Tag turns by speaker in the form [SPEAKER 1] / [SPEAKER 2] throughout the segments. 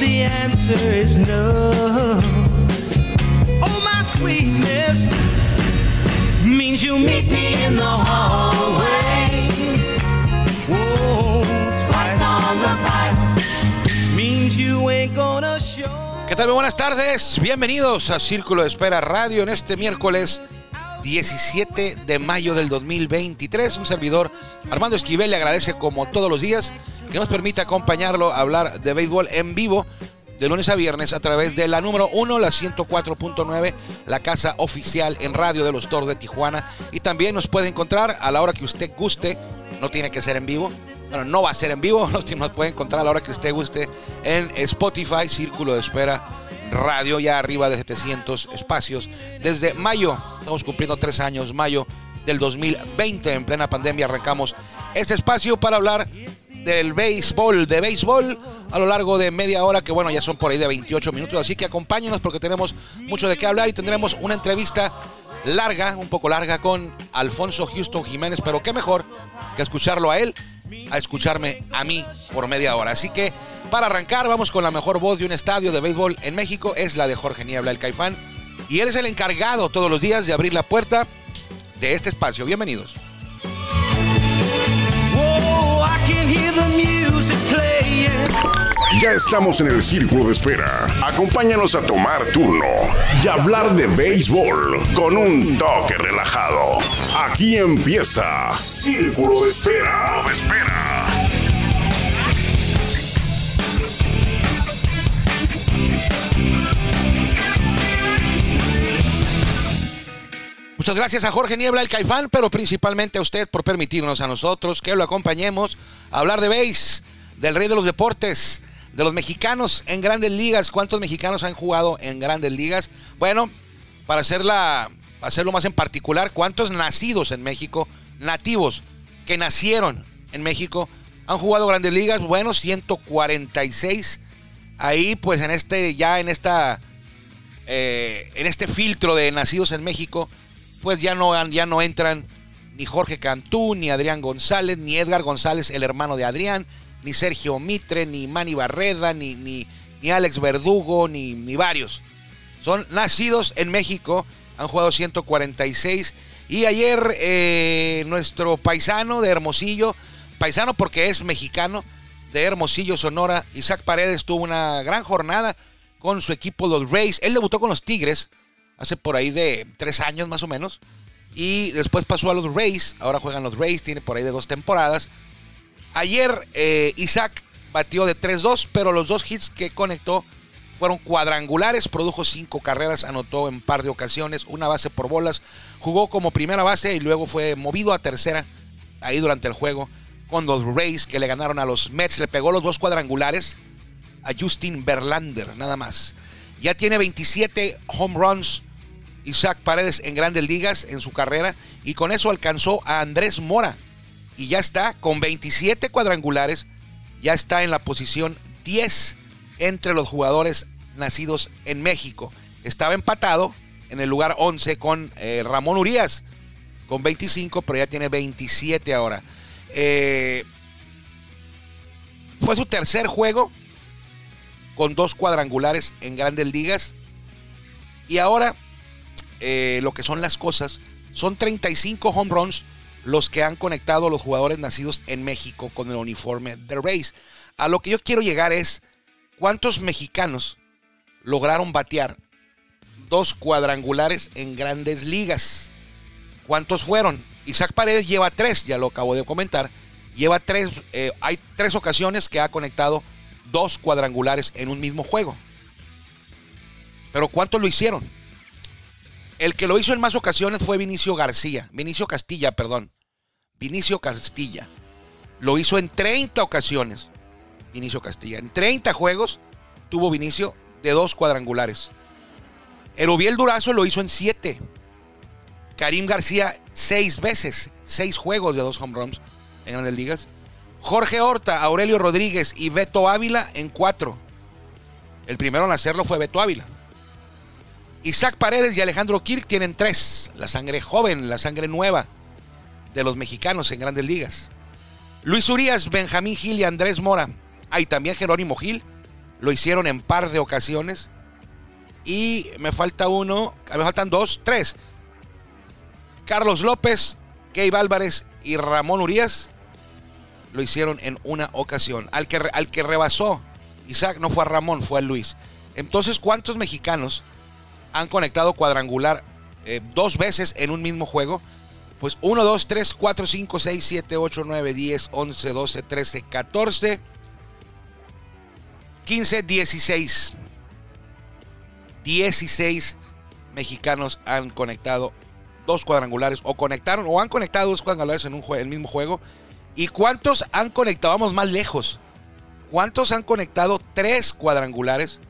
[SPEAKER 1] The answer is no, oh my sweetness means you meet
[SPEAKER 2] Meet me in the hallway,
[SPEAKER 1] Whoa,
[SPEAKER 2] twice on the pipe.
[SPEAKER 1] means you ain't gonna show.
[SPEAKER 3] ¿Qué tal? Muy buenas tardes. Bienvenidos a Círculo de Espera Radio en este miércoles 17 de mayo del 2023. Un servidor, Armando Esquivel, le agradece como todos los días que nos permita acompañarlo a hablar de béisbol en vivo de lunes a viernes a través de la número 1, la 104.9, la casa oficial en radio de los Toros de Tijuana. Y también nos puede encontrar a la hora que usted guste, no tiene que ser en vivo. Bueno, no va a ser en vivo, nos puede encontrar a la hora que usted guste en Spotify, Círculo de Espera Radio, ya arriba de 700 espacios. Desde mayo, estamos cumpliendo tres años, mayo del 2020, en plena pandemia, arrancamos este espacio para hablar del béisbol, de béisbol a lo largo de media hora, que bueno, ya son por ahí de 28 minutos, así que acompáñenos porque tenemos mucho de qué hablar y tendremos una entrevista larga, un poco larga, con Alfonso Houston Jiménez, pero qué mejor que escucharlo a él, a escucharme a mí por media hora. Así que para arrancar, vamos con la mejor voz de un estadio de béisbol en México, es la de Jorge Niebla, el Caifán, y él es el encargado todos los días de abrir la puerta de este espacio. Bienvenidos.
[SPEAKER 4] Ya estamos en el círculo de espera. Acompáñanos a tomar turno y hablar de béisbol con un toque relajado. Aquí empieza Círculo de Espera. Espera.
[SPEAKER 3] Muchas gracias a Jorge Niebla, el Caifán, pero principalmente a usted por permitirnos a nosotros que lo acompañemos a hablar de béis, del rey de los deportes, de los mexicanos en grandes ligas. ¿Cuántos mexicanos han jugado en grandes ligas? Bueno, para hacerlo más en particular, ¿cuántos nacidos en México, nativos que nacieron en México, han jugado grandes ligas? Bueno, 146. Ahí, pues en este, ya en esta, eh, en este filtro de nacidos en México, pues ya no, ya no entran ni Jorge Cantú, ni Adrián González, ni Edgar González, el hermano de Adrián, ni Sergio Mitre, ni Manny Barreda, ni, ni, ni Alex Verdugo, ni, ni varios. Son nacidos en México, han jugado 146. Y ayer eh, nuestro paisano de Hermosillo, paisano porque es mexicano, de Hermosillo, Sonora, Isaac Paredes tuvo una gran jornada con su equipo, los Rays. Él debutó con los Tigres hace por ahí de tres años más o menos. Y después pasó a los Rays. Ahora juegan los Rays, tiene por ahí de dos temporadas. Ayer eh, Isaac batió de 3-2, pero los dos hits que conectó fueron cuadrangulares. Produjo cinco carreras, anotó en par de ocasiones, una base por bolas. Jugó como primera base y luego fue movido a tercera ahí durante el juego con los Rays que le ganaron a los Mets. Le pegó los dos cuadrangulares a Justin Verlander, nada más. Ya tiene 27 home runs Isaac Paredes en grandes ligas en su carrera y con eso alcanzó a Andrés Mora y ya está con 27 cuadrangulares, ya está en la posición 10 entre los jugadores nacidos en México. Estaba empatado en el lugar 11 con eh, Ramón Urias con 25, pero ya tiene 27 ahora. Eh, fue su tercer juego con dos cuadrangulares en grandes ligas. Y ahora, eh, lo que son las cosas, son 35 home runs los que han conectado los jugadores nacidos en México con el uniforme de Rays. A lo que yo quiero llegar es, ¿cuántos mexicanos lograron batear dos cuadrangulares en grandes ligas? ¿Cuántos fueron? Isaac Paredes lleva tres, ya lo acabo de comentar. Lleva tres, eh, hay tres ocasiones que ha conectado dos cuadrangulares en un mismo juego. Pero ¿cuántos lo hicieron? El que lo hizo en más ocasiones fue Vinicio García, Vinicio Castilla, perdón. Vinicio Castilla. Lo hizo en 30 ocasiones. Vinicio Castilla. En 30 juegos tuvo Vinicio de dos cuadrangulares. Erubiel Durazo lo hizo en siete. Karim García seis veces, seis juegos de dos home runs en grandes ligas. Jorge Horta, Aurelio Rodríguez y Beto Ávila en cuatro. El primero en hacerlo fue Beto Ávila. Isaac Paredes y Alejandro Kirk tienen tres. La sangre joven, la sangre nueva de los mexicanos en grandes ligas. Luis Urias, Benjamín Gil y Andrés Mora. Hay también Jerónimo Gil. Lo hicieron en par de ocasiones. Y me falta uno, me faltan dos, tres. Carlos López, Gabe Álvarez y Ramón Urias lo hicieron en una ocasión. Al que, al que rebasó Isaac no fue a Ramón, fue a Luis. Entonces, ¿cuántos mexicanos han conectado cuadrangular eh, dos veces en un mismo juego? Pues 1, 2, 3, 4, 5, 6, 7, 8, 9, 10, 11, 12, 13, 14, 15, 16. 16 mexicanos han conectado dos cuadrangulares o conectaron o han conectado dos cuadrangulares en un el mismo juego. ¿Y cuántos han conectado? Vamos más lejos. ¿Cuántos han conectado tres cuadrangulares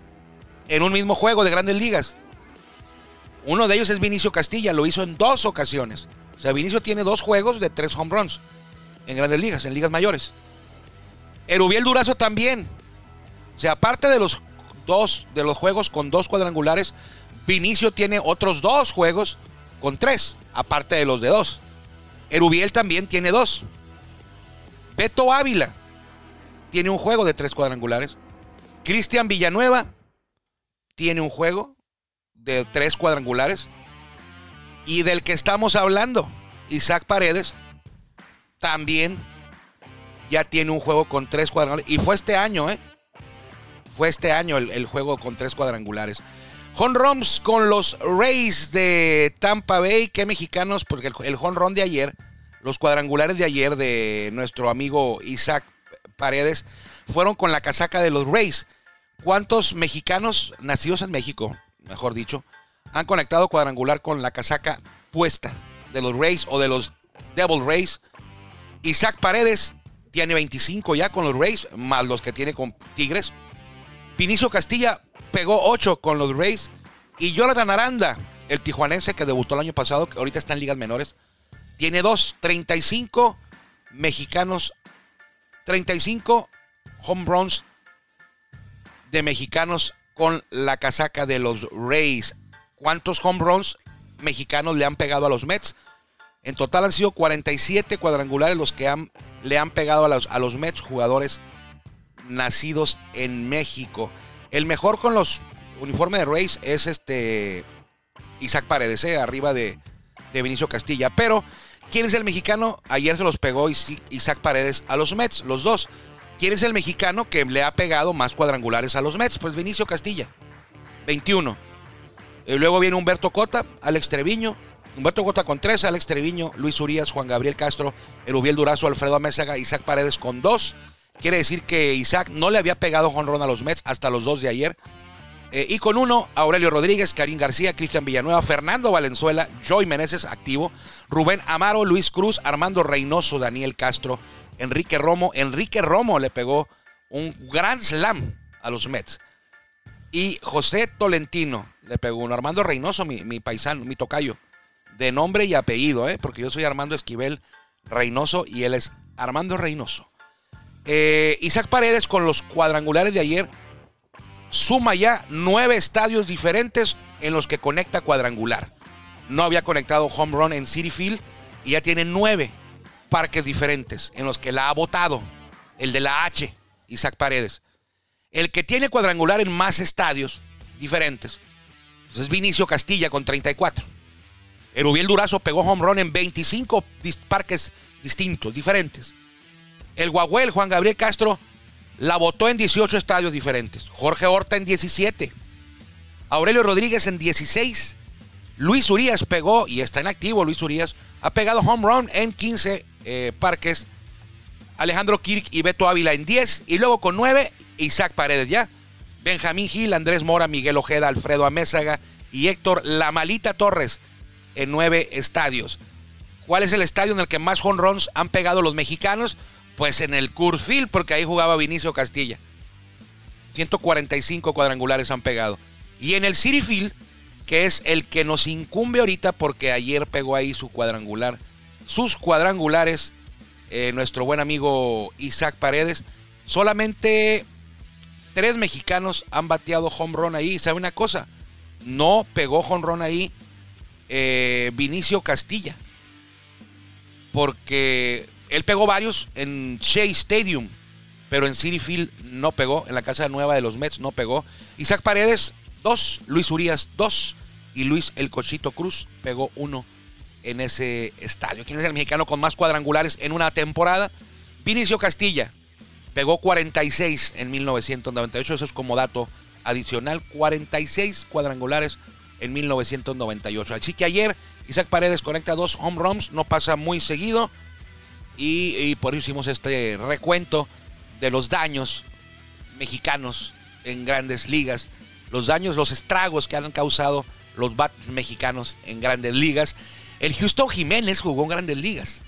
[SPEAKER 3] en un mismo juego de grandes ligas? Uno de ellos es Vinicio Castilla, lo hizo en dos ocasiones. O sea, Vinicio tiene dos juegos de tres home runs en grandes ligas, en ligas mayores. Erubiel Durazo también. O sea, aparte de los dos de los juegos con dos cuadrangulares, Vinicio tiene otros dos juegos con tres, aparte de los de dos. Erubiel también tiene dos. Beto Ávila tiene un juego de tres cuadrangulares. Cristian Villanueva tiene un juego de tres cuadrangulares. Y del que estamos hablando, Isaac Paredes, también ya tiene un juego con tres cuadrangulares. Y fue este año, ¿eh? Fue este año el, juego con tres cuadrangulares. Home runs con los Rays de Tampa Bay. ¿Qué mexicanos? Porque el, el de ayer, los cuadrangulares de ayer de nuestro amigo Isaac Paredes, fueron con la casaca de los Rays. ¿Cuántos mexicanos nacidos en México, mejor dicho, han conectado cuadrangular con la casaca puesta de los Rays o de los Devil Rays? Isaac Paredes tiene 25 ya con los Rays, más los que tiene con Tigres. Vinicio Castilla pegó 8 con los Rays. Y Jonathan Aranda, el tijuanense que debutó el año pasado, que ahorita está en ligas menores, tiene 2, 35 mexicanos, 35 home runs de mexicanos con la casaca de los Rays. ¿Cuántos home runs mexicanos le han pegado a los Mets? En total han sido 47 cuadrangulares los que le han pegado a los, a los Mets jugadores nacidos en México. El mejor con los uniformes de Rays es este Isaac Paredes, eh, arriba de, de Vinicio Castilla. Pero, ¿quién es el mexicano? Ayer se los pegó Isaac Paredes a los Mets, los dos. ¿Quién es el mexicano que le ha pegado más cuadrangulares a los Mets? Pues Vinicio Castilla, 21. Luego viene Humberto Cota, Alex Treviño. Humberto Cota con 3, Alex Treviño, Luis Urias, Juan Gabriel Castro, Erubiel Durazo, Alfredo Amézaga, Isaac Paredes con 2. Quiere decir que Isaac no le había pegado jonrón a los Mets hasta los dos de ayer. Eh, y con uno, Aurelio Rodríguez, Karim García, Cristian Villanueva, Fernando Valenzuela, Joy Meneses activo, Rubén Amaro, Luis Cruz, Armando Reynoso, Daniel Castro, Enrique Romo. Enrique Romo le pegó un gran slam a los Mets. Y José Tolentino le pegó uno. Armando Reynoso, mi, mi paisano, mi tocayo, de nombre y apellido, ¿eh? porque yo soy Armando Esquivel Reynoso y él es Armando Reynoso. Eh, Isaac Paredes con los cuadrangulares de ayer suma ya nueve estadios diferentes en los que conecta cuadrangular. No había conectado home run en City Field y ya tiene nueve parques diferentes en los que la ha votado. El de la H, Isaac Paredes. El que tiene cuadrangular en más estadios diferentes pues es Vinicio Castilla con 34. Erubiel Durazo pegó home run en 25 parques distintos, diferentes. El Guaguel, Juan Gabriel Castro, la votó en 18 estadios diferentes. Jorge Horta en 17. Aurelio Rodríguez en 16. Luis Urias pegó, y está en activo Luis Urias, ha pegado home run en 15 eh, parques. Alejandro Kirk y Beto Ávila en 10. Y luego con 9, Isaac Paredes ya. Benjamín Gil, Andrés Mora, Miguel Ojeda, Alfredo Amézaga y Héctor La Malita Torres en 9 estadios. ¿Cuál es el estadio en el que más home runs han pegado los mexicanos? Pues en el Curfil, porque ahí jugaba Vinicio Castilla. 145 cuadrangulares han pegado. Y en el City que es el que nos incumbe ahorita porque ayer pegó ahí su cuadrangular, sus cuadrangulares, eh, nuestro buen amigo Isaac Paredes, solamente tres mexicanos han bateado home run ahí. ¿Sabe una cosa? No pegó home run ahí eh, Vinicio Castilla. Porque él pegó varios en Shea Stadium, pero en City Field no pegó. En la casa nueva de los Mets no pegó. Isaac Paredes, dos. Luis Urias, dos. Y Luis El Cochito Cruz pegó uno en ese estadio. ¿Quién es el mexicano con más cuadrangulares en una temporada? Vinicio Castilla. Pegó 46 en 1998. Eso es como dato adicional. 46 cuadrangulares en 1998. Así que ayer Isaac Paredes conecta dos home runs. No pasa muy seguido. Y, por eso hicimos este recuento de los daños mexicanos en grandes ligas. Los daños, los estragos que han causado los bats mexicanos en grandes ligas. El Houston Jiménez jugó en grandes ligas.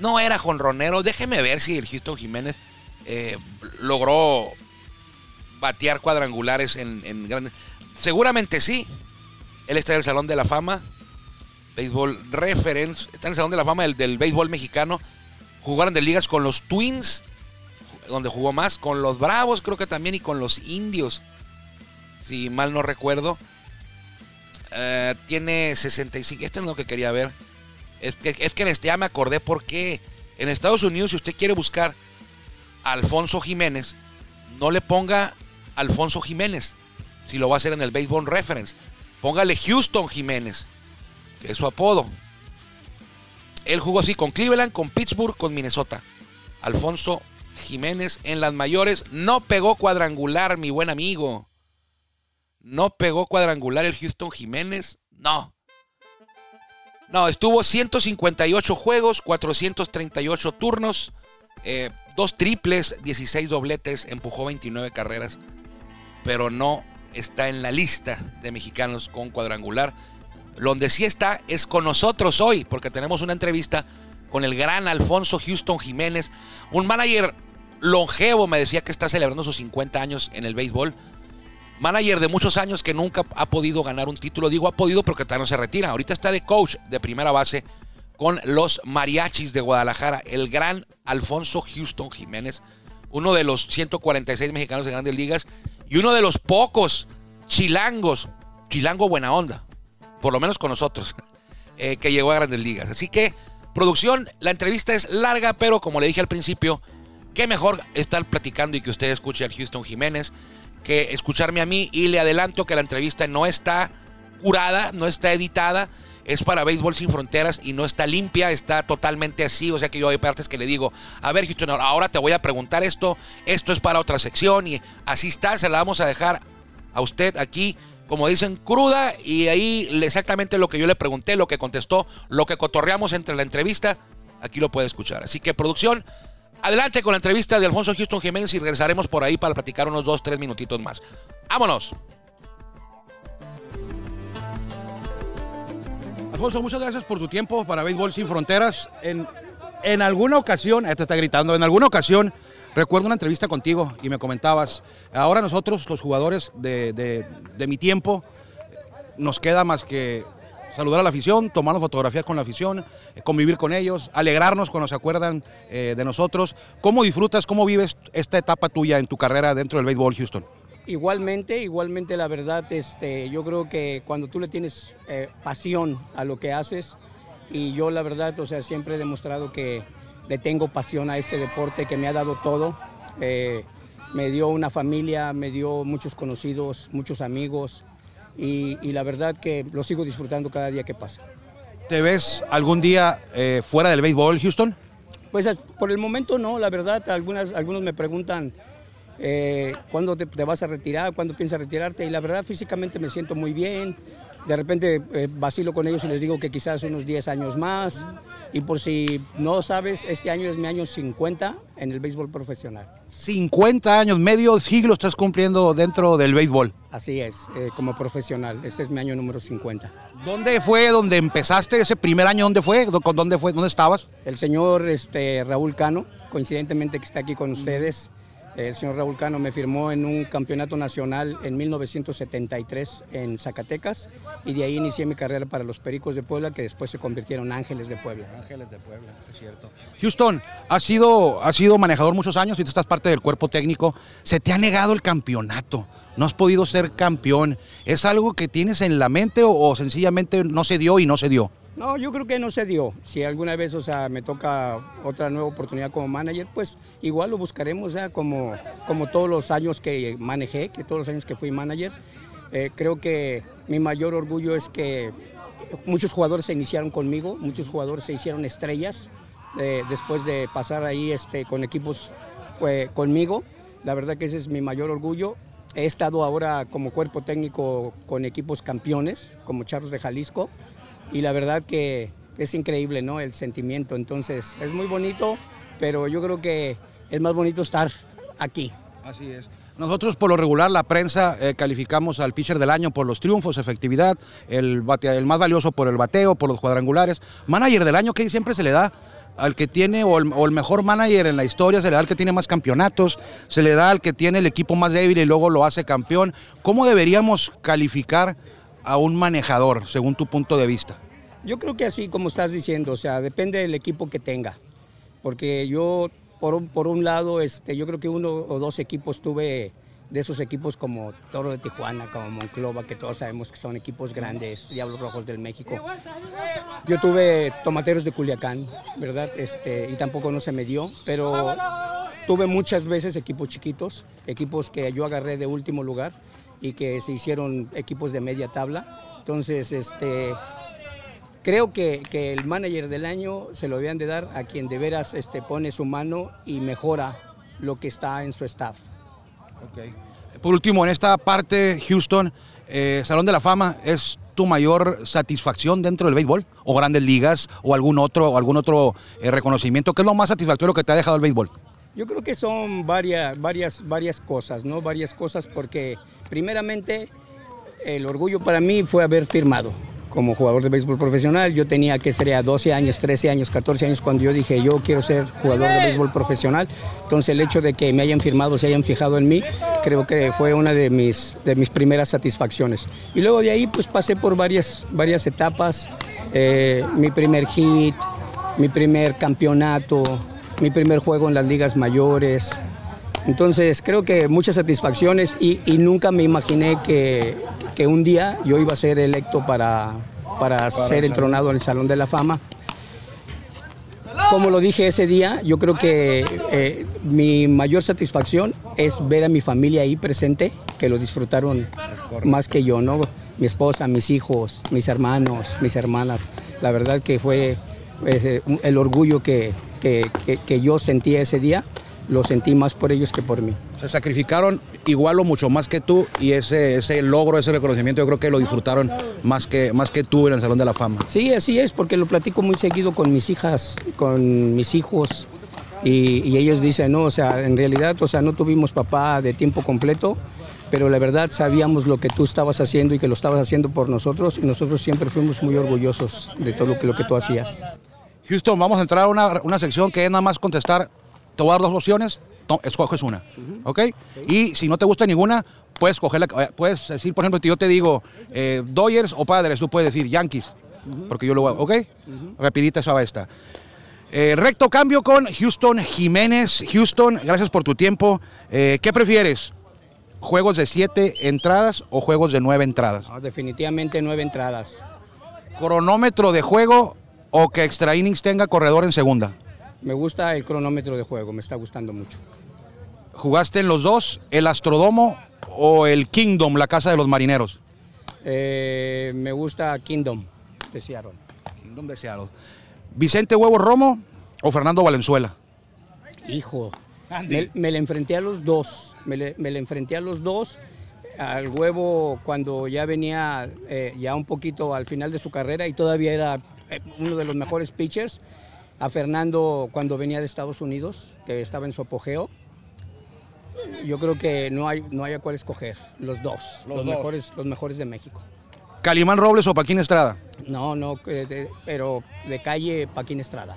[SPEAKER 3] No era jonronero. Déjeme ver si el Houston Jiménez eh, logró batear cuadrangulares en, grandes. Seguramente sí. Él está en el Salón de la Fama. Béisbol Reference. Está en el Salón de la Fama del, del béisbol mexicano. Jugó grandes ligas con los Twins. Donde jugó más. Con los Bravos, creo que también. Y con los Indios. Si mal no recuerdo. Eh, tiene 65. Este es lo que quería ver. Es que, es que en este ya me acordé porque en Estados Unidos, si usted quiere buscar Alfonso Jiménez, no le ponga Alfonso Jiménez. Si lo va a hacer en el Baseball Reference, póngale Houston Jiménez, que es su apodo. Él jugó así con Cleveland, con Pittsburgh, con Minnesota. Alfonso Jiménez en las mayores no pegó cuadrangular, mi buen amigo. No pegó cuadrangular el Houston Jiménez. No. No, estuvo 158 juegos, 438 turnos, eh, dos triples, 16 dobletes, empujó 29 carreras, pero no está en la lista de mexicanos con cuadrangular. Donde sí está es con nosotros hoy, porque tenemos una entrevista con el gran Alfonso Houston Jiménez, un manager longevo, me decía que está celebrando sus 50 años en el béisbol manager de muchos años que nunca ha podido ganar un título. Digo ha podido porque todavía no se retira. Ahorita está de coach de primera base con los mariachis de Guadalajara. El gran Alfonso Houston Jiménez, uno de los 146 mexicanos de grandes ligas y uno de los pocos chilangos, chilango buena onda, por lo menos con nosotros, eh, que llegó a grandes ligas. Así que, producción, la entrevista es larga, pero como le dije al principio, qué mejor estar platicando y que usted escuche al Houston Jiménez que escucharme a mí y le adelanto que la entrevista no está curada, no está editada, es para Béisbol Sin Fronteras y no está limpia, está totalmente así, o sea que yo hay partes que le digo, a ver Houston, ahora te voy a preguntar esto, esto es para otra sección y así está, se la vamos a dejar a usted aquí, como dicen, cruda y ahí exactamente lo que yo le pregunté, lo que contestó, lo que cotorreamos entre la entrevista, aquí lo puede escuchar. Así que producción, Adelante con la entrevista de Alfonso Houston Jiménez y regresaremos por ahí para platicar unos dos, tres minutitos más. ¡Vámonos!
[SPEAKER 5] Alfonso, muchas gracias por tu tiempo para Béisbol Sin Fronteras. En, en alguna ocasión, te está gritando, en alguna ocasión recuerdo una entrevista contigo y me comentabas, ahora nosotros, los jugadores de, de, de mi tiempo, nos queda más que saludar a la afición, tomarnos fotografías con la afición, convivir con ellos, alegrarnos cuando se acuerdan eh, de nosotros. ¿Cómo disfrutas, cómo vives esta etapa tuya en tu carrera dentro del béisbol Houston?
[SPEAKER 6] Igualmente, igualmente la verdad, este, yo creo que cuando tú le tienes eh, pasión a lo que haces, y yo la verdad, o sea, siempre he demostrado que le tengo pasión a este deporte que me ha dado todo. Eh, me dio una familia, me dio muchos conocidos, muchos amigos, y, y, la verdad que lo sigo disfrutando cada día que pasa.
[SPEAKER 5] ¿Te ves algún día eh, fuera del béisbol, Houston?
[SPEAKER 6] Pues por el momento no, la verdad, algunas, algunos me preguntan eh, cuándo te, te, vas a retirar, cuándo piensas retirarte, y la verdad físicamente me siento muy bien. De repente eh, vacilo con ellos y les digo que quizás unos 10 años más. Y por si no sabes, este año es mi año 50 en el béisbol profesional.
[SPEAKER 5] 50 años, medio siglo estás cumpliendo dentro del béisbol.
[SPEAKER 6] Así es, eh, como profesional. Este es mi año número 50.
[SPEAKER 5] ¿Dónde fue donde empezaste ese primer año? ¿Dónde fue? ¿Con dónde fue? ¿Dónde estabas?
[SPEAKER 6] El señor este, Raúl Cano, coincidentemente que está aquí con ustedes. El señor Raúl Cano me firmó en un campeonato nacional en 1973 en Zacatecas y de ahí inicié mi carrera para los Pericos de Puebla que después se convirtieron en Ángeles de Puebla.
[SPEAKER 5] Ángeles de Puebla, es cierto. Houston, has sido, has sido manejador muchos años y tú estás parte del cuerpo técnico. Se te ha negado el campeonato. No has podido ser campeón. ¿Es algo que tienes en la mente o, o sencillamente no se dio y no se dio?
[SPEAKER 6] No, yo creo que no se dio. Si alguna vez, o sea, me toca otra nueva oportunidad como manager, pues igual lo buscaremos, o sea, como, como todos los años que manejé, que todos los años que fui manager. Eh, creo que mi mayor orgullo es que muchos jugadores se iniciaron conmigo, muchos jugadores se hicieron estrellas eh, después de pasar ahí este, con equipos pues, conmigo. La verdad que ese es mi mayor orgullo. He estado ahora como cuerpo técnico con equipos campeones, como Charros de Jalisco, y la verdad que es increíble, ¿no? El sentimiento. Entonces, es muy bonito, pero yo creo que es más bonito estar aquí.
[SPEAKER 5] Así es. Nosotros por lo regular la prensa eh, calificamos al pitcher del año por los triunfos, efectividad, el, bate, el más valioso por el bateo, por los cuadrangulares. Manager del año que siempre se le da al que tiene o el, o el, mejor manager en la historia, se le da al que tiene más campeonatos, se le da al que tiene el equipo más débil y luego lo hace campeón. ¿Cómo deberíamos calificar a un manejador según tu punto de vista?
[SPEAKER 6] Yo creo que así como estás diciendo, o sea, depende del equipo que tenga. Porque yo, por un, por un lado, este, yo creo que uno o dos equipos tuve de esos equipos como Toro de Tijuana, como Monclova, que todos sabemos que son equipos grandes, Diablos Rojos del México. Yo tuve Tomateros de Culiacán, ¿verdad? Este, y tampoco no se me dio, pero tuve muchas veces equipos chiquitos, equipos que yo agarré de último lugar y que se hicieron equipos de media tabla. Entonces, este, creo que, que, el manager del año se lo debían de dar a quien de veras este, pone su mano y mejora lo que está en su staff.
[SPEAKER 5] Okay. Por último, en esta parte, Houston, eh, Salón de la Fama, ¿es tu mayor satisfacción dentro del béisbol? ¿O grandes ligas? ¿O algún otro, o algún otro eh, reconocimiento? ¿Qué es lo más satisfactorio que te ha dejado el béisbol?
[SPEAKER 6] Yo creo que son varias, varias, varias cosas, ¿no? Varias cosas porque primeramente el orgullo para mí fue haber firmado como jugador de béisbol profesional. Yo tenía que ser a 12 años, 13 años, 14 años cuando yo dije yo quiero ser jugador de béisbol profesional. Entonces el hecho de que me hayan firmado, se hayan fijado en mí, creo que fue una de mis, de mis primeras satisfacciones. Y luego de ahí pues pasé por varias, varias etapas. Eh, mi primer hit, mi primer campeonato, mi primer juego en las ligas mayores. Entonces creo que muchas satisfacciones y, y nunca me imaginé que, que, un día yo iba a ser electo para, para, para ser entronado en el Salón de la Fama. Como lo dije ese día, yo creo que eh, mi mayor satisfacción es ver a mi familia ahí presente, que lo disfrutaron más que yo, ¿no? Mi esposa, mis hijos, mis hermanos, mis hermanas. La verdad que fue eh, el orgullo que, que, que, que yo sentí ese día lo sentí más por ellos que por mí.
[SPEAKER 5] Se sacrificaron igual o mucho más que tú y ese, ese logro, ese reconocimiento yo creo que lo disfrutaron más que, más que tú en el Salón de la Fama.
[SPEAKER 6] Sí, así es, porque lo platico muy seguido con mis hijas, con mis hijos y, y ellos dicen, no, o sea, en realidad, o sea, no tuvimos papá de tiempo completo, pero la verdad sabíamos lo que tú estabas haciendo y que lo estabas haciendo por nosotros y nosotros siempre fuimos muy orgullosos de todo lo que, lo que tú hacías.
[SPEAKER 5] Houston, vamos a entrar a una, una sección que es nada más contestar te voy a dar dos opciones, escoges una. ¿ok? Y si no te gusta ninguna, puedes coger la, puedes decir, por ejemplo, si yo te digo eh, Dodgers o Padres, tú puedes decir Yankees, porque yo lo voy, ¿ok? Rapidita esa va esta. Eh, recto cambio con Houston Jiménez. Houston, gracias por tu tiempo. Eh, ¿Qué prefieres? ¿Juegos de siete entradas o juegos de nueve entradas?
[SPEAKER 6] No, definitivamente nueve entradas.
[SPEAKER 5] ¿Cronómetro de juego o que extra innings tenga corredor en segunda?
[SPEAKER 6] Me gusta el cronómetro de juego, me está gustando mucho.
[SPEAKER 5] ¿Jugaste en los dos, el Astrodomo o el Kingdom, la casa de los marineros?
[SPEAKER 6] Eh, me gusta Kingdom de Seattle.
[SPEAKER 5] Kingdom de Seattle. ¿Vicente Huevo Romo o Fernando Valenzuela?
[SPEAKER 6] Hijo, me, me, le enfrenté a los dos, me le, me le, enfrenté a los dos. Al Huevo cuando ya venía eh, ya un poquito al final de su carrera y todavía era eh, uno de los mejores pitchers a Fernando cuando venía de Estados Unidos, que estaba en su apogeo. Yo creo que no hay, no hay a cuál escoger, los dos, los, los dos. Mejores, los mejores de México.
[SPEAKER 5] ¿Calimán Robles o Paquín Estrada?
[SPEAKER 6] No, no, de, pero de calle Paquín Estrada.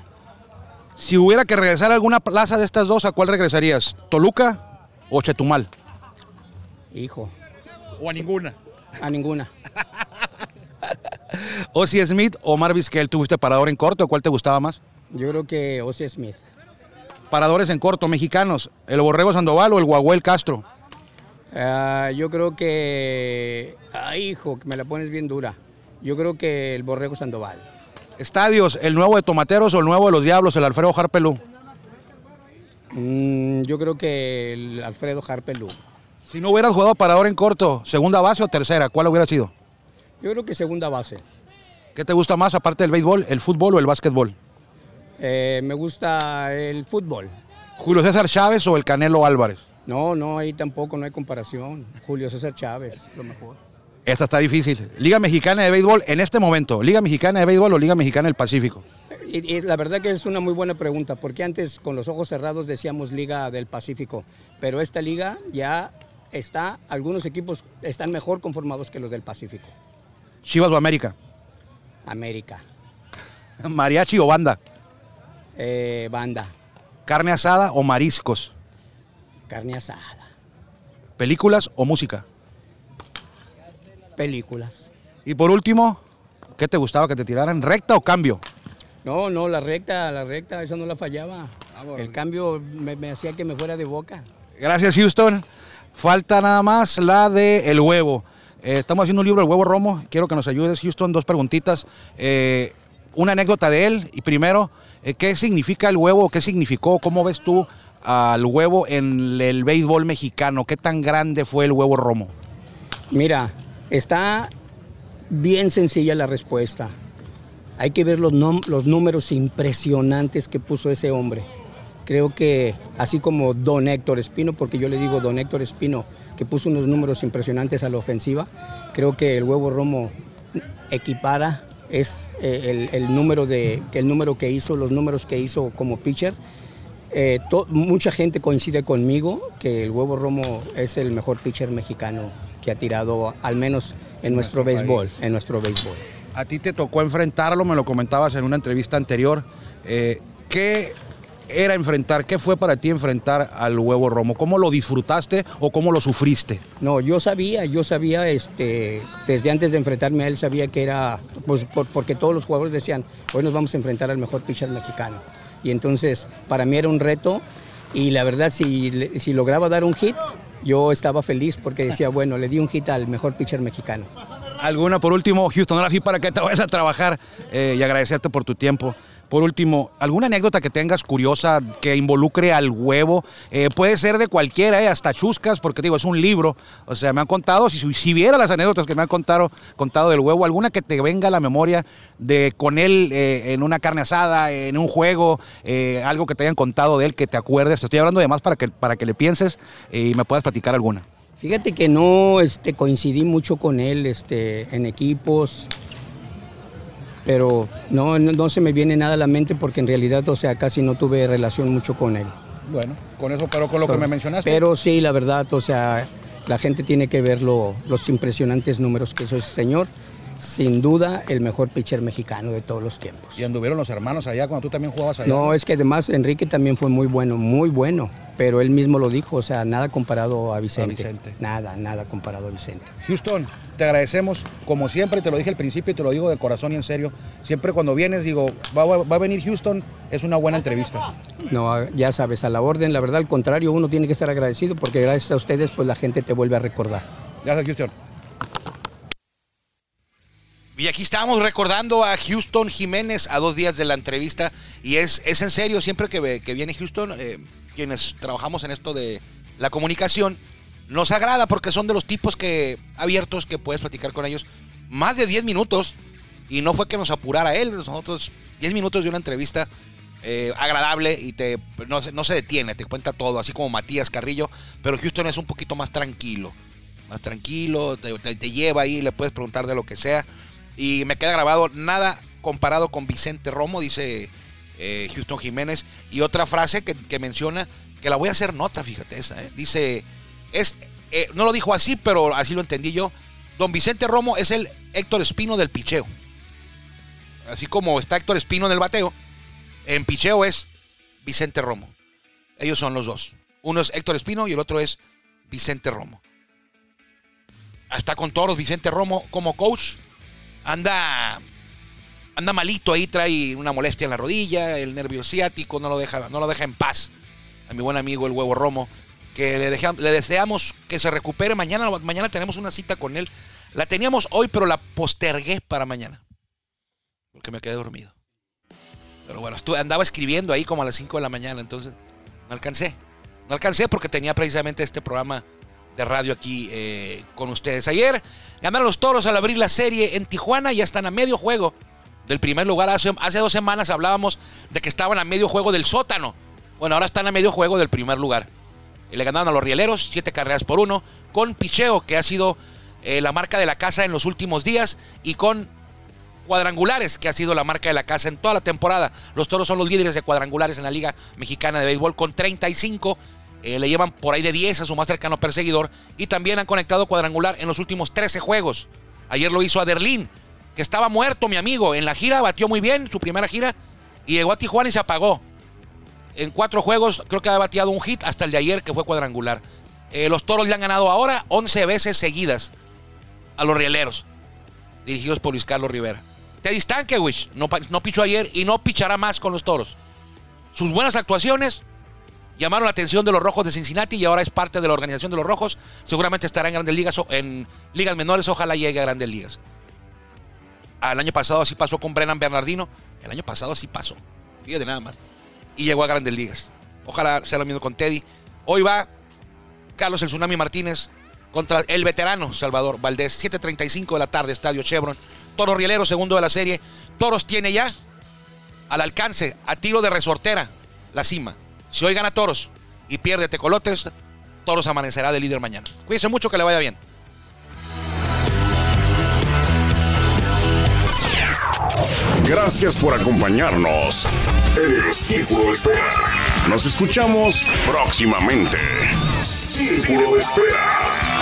[SPEAKER 5] Si hubiera que regresar a alguna plaza de estas dos, ¿a cuál regresarías? ¿Toluca o Chetumal?
[SPEAKER 6] Hijo,
[SPEAKER 5] O a ninguna.
[SPEAKER 6] a ninguna.
[SPEAKER 5] Ozzy Smith o Omar Vizquel, ¿tú fuiste parador en corto? ¿Cuál te gustaba más?
[SPEAKER 6] Yo creo que Ozzy Smith.
[SPEAKER 5] Paradores en corto, mexicanos, el Borrego Sandoval o el Guaguel Castro.
[SPEAKER 6] Ah, yo creo que. Ay, hijo, que me la pones bien dura. Yo creo que el Borrego Sandoval.
[SPEAKER 5] Estadios, el nuevo de Tomateros o el nuevo de los Diablos, el Alfredo Harpelú.
[SPEAKER 6] Mm, yo creo que el Alfredo Harpelú.
[SPEAKER 5] Si no hubieras jugado parador en corto, segunda base o tercera, ¿cuál hubiera sido?
[SPEAKER 6] Yo creo que segunda base.
[SPEAKER 5] ¿Qué te gusta más aparte del béisbol, el fútbol o el básquetbol?
[SPEAKER 6] Eh, me gusta el fútbol.
[SPEAKER 5] Julio César Chávez o el Canelo Álvarez.
[SPEAKER 6] No, no, ahí tampoco no hay comparación. Julio César Chávez, lo mejor.
[SPEAKER 5] Esta está difícil. Liga Mexicana de Béisbol en este momento. Liga Mexicana de Béisbol o Liga Mexicana del Pacífico.
[SPEAKER 6] Y, y la verdad que es una muy buena pregunta, porque antes con los ojos cerrados decíamos Liga del Pacífico, pero esta liga ya está, algunos equipos están mejor conformados que los del Pacífico.
[SPEAKER 5] Chivas o América.
[SPEAKER 6] América,
[SPEAKER 5] Mariachi o banda.
[SPEAKER 6] Eh, banda,
[SPEAKER 5] Carne asada o mariscos.
[SPEAKER 6] carne asada,
[SPEAKER 5] Películas o música.
[SPEAKER 6] películas.
[SPEAKER 5] Y por último, ¿qué te gustaba que te tiraran? ¿Recta o cambio?
[SPEAKER 6] No, no, la recta, la recta, esa no la fallaba. El cambio me, me hacía que me fuera de boca.
[SPEAKER 5] Gracias, Houston. Falta nada más la de el huevo. Eh, estamos haciendo un libro del huevo romo. Quiero que nos ayudes, Houston. Dos preguntitas. Eh, una anécdota de él. Y primero, eh, ¿qué significa el huevo? ¿Qué significó? ¿Cómo ves tú al huevo en el béisbol mexicano? ¿Qué tan grande fue el huevo romo?
[SPEAKER 6] Mira, está bien sencilla la respuesta. Hay que ver los, los números impresionantes que puso ese hombre. Creo que así como Don Héctor Espino, porque yo le digo Don Héctor Espino, que puso unos números impresionantes a la ofensiva, creo que el huevo romo equipara es eh, el, el número de que el número que hizo, los números que hizo como pitcher. Eh, to- mucha gente coincide conmigo que el huevo romo es el mejor pitcher mexicano que ha tirado, al menos en nuestro,
[SPEAKER 5] nuestro
[SPEAKER 6] béisbol, en nuestro béisbol.
[SPEAKER 5] A ti te tocó enfrentarlo, me lo comentabas en una entrevista anterior. Eh, ¿Qué era enfrentar? ¿Qué fue para ti enfrentar al huevo romo? ¿Cómo lo disfrutaste o cómo lo sufriste?
[SPEAKER 6] No, yo sabía, yo sabía, este, desde antes de enfrentarme a él, sabía que era, pues, por- porque todos los jugadores decían, hoy nos vamos a enfrentar al mejor pitcher mexicano. Y entonces, para mí era un reto, y la verdad, si, si lograba dar un hit, yo estaba feliz porque decía, bueno, le di un hit al mejor pitcher mexicano.
[SPEAKER 5] ¿Alguna, por último, Houston, ahora sí para que te vayas a trabajar eh, y agradecerte por tu tiempo? Por último, ¿alguna anécdota que tengas curiosa que involucre al huevo? Eh, puede ser de cualquiera, eh, hasta chuscas, porque digo, es un libro. O sea, me han contado, si, si viera las anécdotas que me han contado, contado del huevo, alguna que te venga a la memoria de con él eh, en una carne asada, en un juego, algo que te hayan contado de él que te acuerdes. Te estoy hablando de más para que, para que le pienses y me puedas platicar alguna.
[SPEAKER 6] Fíjate que no este, coincidí mucho con él este, en equipos, pero no, no, no se me viene nada a la mente porque en realidad, o sea, casi no tuve relación mucho con él.
[SPEAKER 5] Bueno, con eso, pero con lo que me mencionaste.
[SPEAKER 6] Pero sí, la verdad, o sea, la gente tiene que ver lo- los impresionantes números que hizo ese señor. Sin duda, el mejor pitcher mexicano de todos los tiempos.
[SPEAKER 5] Y anduvieron los hermanos allá cuando tú también jugabas allá.
[SPEAKER 6] No, es que además Enrique también fue muy bueno, muy bueno, pero él mismo lo dijo, o sea, nada comparado a Vicente.
[SPEAKER 5] Vicente.
[SPEAKER 6] Nada, nada comparado a Vicente.
[SPEAKER 5] Houston, te agradecemos, como siempre, te lo dije al principio y te lo digo de corazón y en serio. Siempre cuando vienes, digo, va, va- va a venir Houston, es una buena entrevista.
[SPEAKER 6] No, ya sabes, a la orden, la verdad, al contrario, uno tiene que estar agradecido porque gracias a ustedes, pues la gente te vuelve a recordar.
[SPEAKER 5] Gracias, Houston.
[SPEAKER 3] Y aquí estamos recordando a Houston Jiménez a dos días de la entrevista. Y es, es en serio, siempre que, que viene Houston, eh, quienes trabajamos en esto de la comunicación, nos agrada porque son de los tipos que abiertos que puedes platicar con ellos más de 10 minutos. Y no fue que nos apurara él, nosotros 10 minutos de una entrevista eh, agradable y te no, no se detiene, te cuenta todo, así como Matías Carrillo. Pero Houston es un poquito más tranquilo más tranquilo, te lleva ahí, le puedes preguntar de lo que sea. Y me queda grabado nada comparado con Vicente Romo, dice eh, Houston Jiménez. Y otra frase que, menciona, que la voy a hacer nota, fíjate esa. eh. Dice, es, eh, no lo dijo así, pero así lo entendí yo. Don Vicente Romo es el Héctor Espino del picheo. Así como está Héctor Espino en el bateo, en picheo es Vicente Romo. Ellos son los dos. Uno es Héctor Espino y el otro es Vicente Romo. Está con toros Vicente Romo como coach. Anda anda malito ahí, trae una molestia en la rodilla, el nervio ciático, no lo deja, no lo deja en paz. A mi buen amigo el huevo Romo, que le, le deseamos que se recupere mañana. Mañana tenemos una cita con él. La teníamos hoy, pero la postergué para mañana. Porque me quedé dormido. Pero bueno, andaba escribiendo ahí como a las 5 de la mañana, entonces no alcancé. No alcancé porque tenía precisamente este programa de radio aquí eh, con ustedes. Ayer ganaron los toros al abrir la serie en Tijuana y ya están a medio juego del primer lugar. Hace, hace dos semanas hablábamos de que estaban a medio juego del sótano. Bueno, ahora están a medio juego del primer lugar. Y le ganaron a los Rieleros, siete carreras por uno, con picheo, que ha sido eh, la marca de la casa en los últimos días, y con cuadrangulares, que ha sido la marca de la casa en toda la temporada. Los toros son los líderes de cuadrangulares en la Liga Mexicana de Béisbol con 35. Eh, le llevan por ahí de 10 a su más cercano perseguidor. Y también han conectado cuadrangular en los últimos 13 juegos. Ayer lo hizo Aderlín, que estaba muerto, mi amigo. En la gira batió muy bien, su primera gira. Y llegó a Tijuana y se apagó. En cuatro juegos creo que ha bateado un hit hasta el de ayer, que fue cuadrangular. Eh, los toros le han ganado ahora 11 veces seguidas a los rieleros, dirigidos por Luis Carlos Rivera. Teddy Stankiewicz no, no pichó ayer y no pichará más con los toros. Sus buenas actuaciones llamaron la atención de los rojos de Cincinnati y ahora es parte de la organización de los rojos. Seguramente estará en grandes ligas, en ligas menores, ojalá llegue a grandes ligas. Al año pasado así pasó con Brennan Bernardino. El año pasado así pasó. Fíjate nada más. Y llegó a grandes ligas. Ojalá sea lo mismo con Teddy. Hoy va Carlos el Tsunami Martínez contra el veterano Salvador Valdés. 7.35 de la tarde, Estadio Chevron. Toro Rielero, segundo de la serie. Toros tiene ya al alcance, a tiro de resortera, la cima. Si hoy gana Toros y pierde Tecolotes, Toros amanecerá de líder mañana. Cuídense mucho, que le vaya bien.
[SPEAKER 4] Gracias por acompañarnos en el Círculo Espera. Nos escuchamos próximamente. Círculo Espera.